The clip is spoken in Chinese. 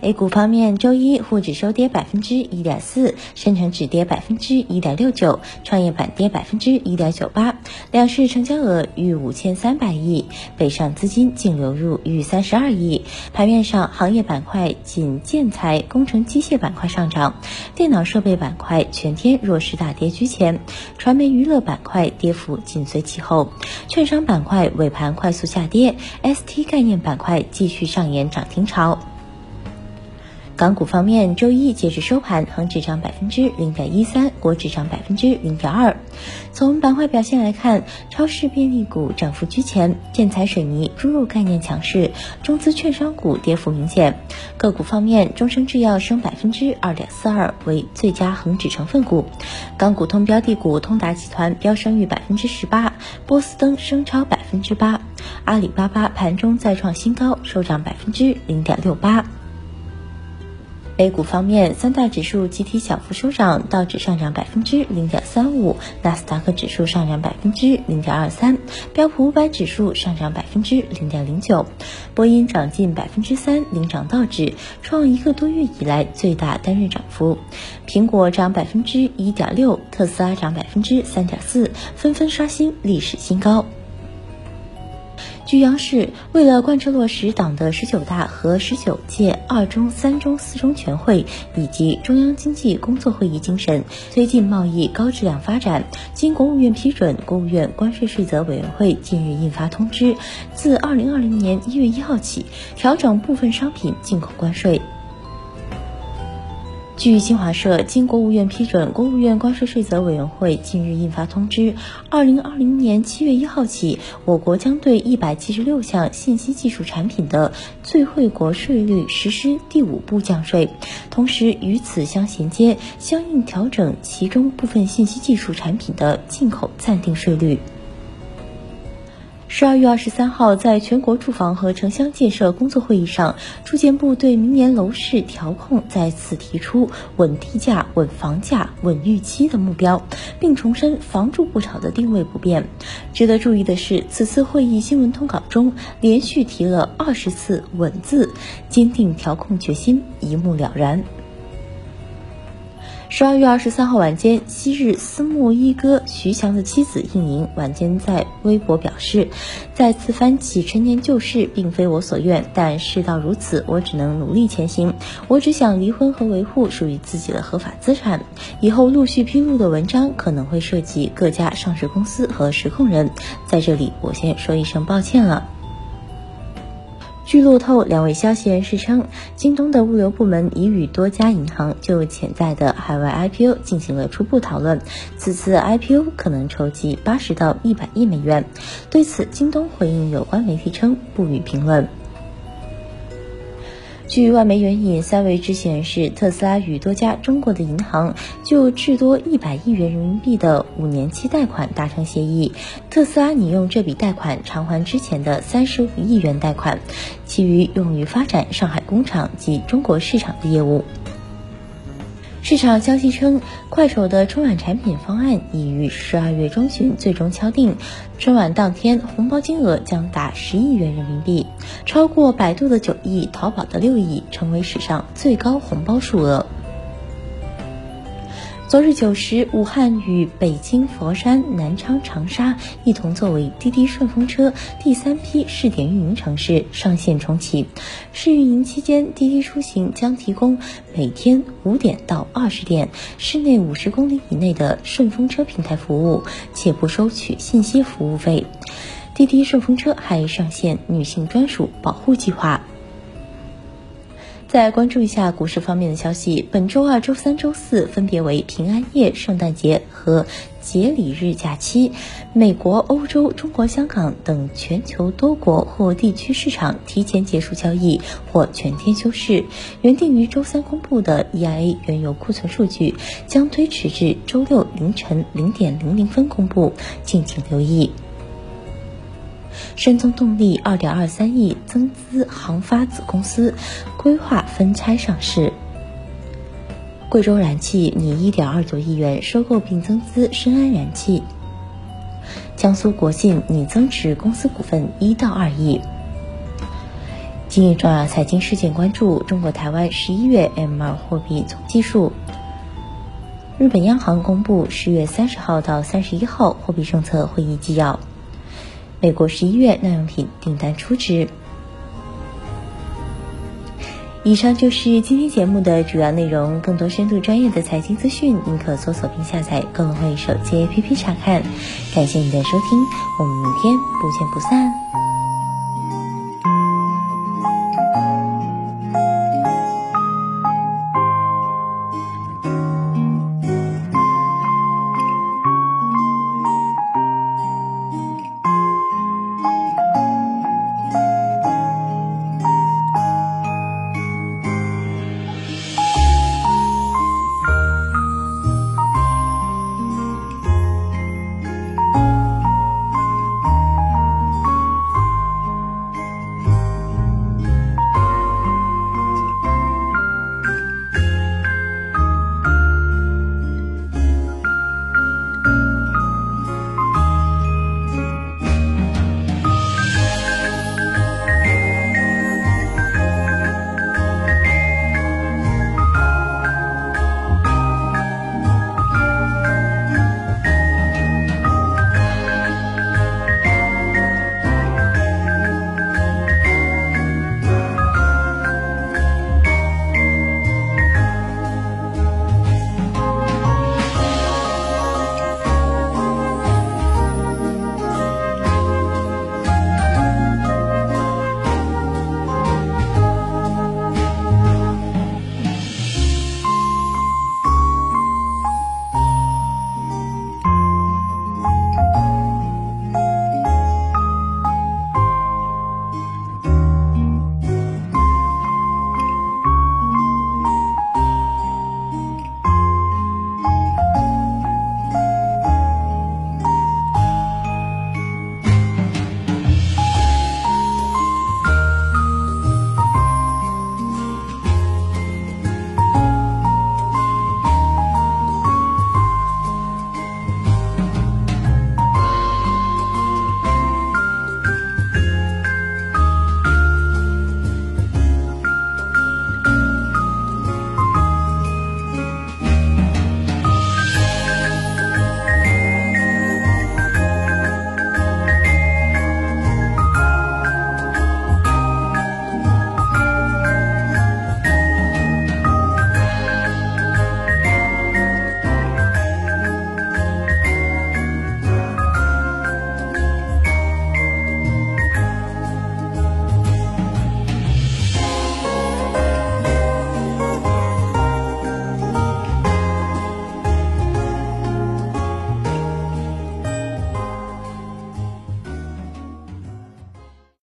A 股方面，周一沪指收跌百分之一点四，深成指跌百分之一点六九，创业板跌百分之一点九八，两市成交额逾五千三百亿，北上资金净流入逾三十二亿。盘面上，行业板块仅建材、工程机械板块上涨，电脑设备板块全天弱势大跌居前，传媒娱乐板块跌幅紧随其后，券商板块尾盘快速下跌，ST 概念板块继续上演涨停潮。港股方面，周一截至收盘，恒指涨百分之零点一三，国指涨百分之零点二。从板块表现来看，超市便利股涨幅居前，建材、水泥、猪肉概念强势，中资券商股跌幅明显。个股方面，中生制药升百分之二点四二，为最佳恒指成分股。港股通标的股，通达集团飙升逾百分之十八，波司登升超百分之八，阿里巴巴盘中再创新高，收涨百分之零点六八。A 股方面，三大指数集体小幅收涨，道指上涨百分之零点三五，纳斯达克指数上涨百分之零点二三，标普五百指数上涨百分之零点零九，波音涨近百分之三，领涨道指，创一个多月以来最大单日涨幅。苹果涨百分之一点六，特斯拉涨百分之三点四，纷纷刷新历史新高。据央视，为了贯彻落实党的十九大和十九届二中、三中、四中全会以及中央经济工作会议精神，推进贸易高质量发展，经国务院批准，国务院关税税则委员会近日印发通知，自二零二零年一月一号起，调整部分商品进口关税。据新华社，经国务院批准，国务院关税税则委员会近日印发通知，二零二零年七月一号起，我国将对一百七十六项信息技术产品的最惠国税率实施第五步降税，同时与此相衔接，相应调整其中部分信息技术产品的进口暂定税率。十二月二十三号，在全国住房和城乡建设工作会议上，住建部对明年楼市调控再次提出稳地价、稳房价、稳预期的目标，并重申房住不炒的定位不变。值得注意的是，此次会议新闻通稿中连续提了二十次“稳”字，坚定调控决心一目了然。十二月二十三号晚间，昔日私募一哥徐翔的妻子应莹晚间在微博表示：“再次翻起陈年旧事，并非我所愿，但事到如此，我只能努力前行。我只想离婚和维护属于自己的合法资产。以后陆续披露的文章可能会涉及各家上市公司和实控人，在这里我先说一声抱歉了。”据路透，两位消息人士称，京东的物流部门已与多家银行就潜在的海外 IPO 进行了初步讨论，此次 IPO 可能筹集八十到一百亿美元。对此，京东回应有关媒体称不予评论。据外媒援引三位知情人士，特斯拉与多家中国的银行就至多一百亿元人民币的五年期贷款达成协议，特斯拉拟用这笔贷款偿还之前的三十五亿元贷款，其余用于发展上海工厂及中国市场的业务。市场消息称，快手的春晚产品方案已于十二月中旬最终敲定。春晚当天，红包金额将达十亿元人民币，超过百度的九亿、淘宝的六亿，成为史上最高红包数额。昨日九时，武汉与北京、佛山、南昌、长沙一同作为滴滴顺风车第三批试点运营城市上线重启。试运营期间，滴滴出行将提供每天五点到二十点室内五十公里以内的顺风车平台服务，且不收取信息服务费。滴滴顺风车还上线女性专属保护计划。再关注一下股市方面的消息，本周二、周三、周四分别为平安夜、圣诞节和节礼日假期。美国、欧洲、中国香港等全球多国或地区市场提前结束交易或全天休市。原定于周三公布的 EIA 原油库存数据将推迟至周六凌晨零点零零分公布，敬请留意。深增动力二点二三亿增资航发子公司，规划分拆上市。贵州燃气拟一点二九亿元收购并增资深安燃气。江苏国信拟增持公司股份一到二亿。今日重要财经事件关注：中国台湾十一月 M2 货币总计数。日本央行公布十月三十号到三十一号货币政策会议纪要。美国十一月耐用品订单初值。以上就是今天节目的主要内容。更多深度专业的财经资讯，您可搜索并下载“更会手机 APP” 查看。感谢您的收听，我们明天不见不散。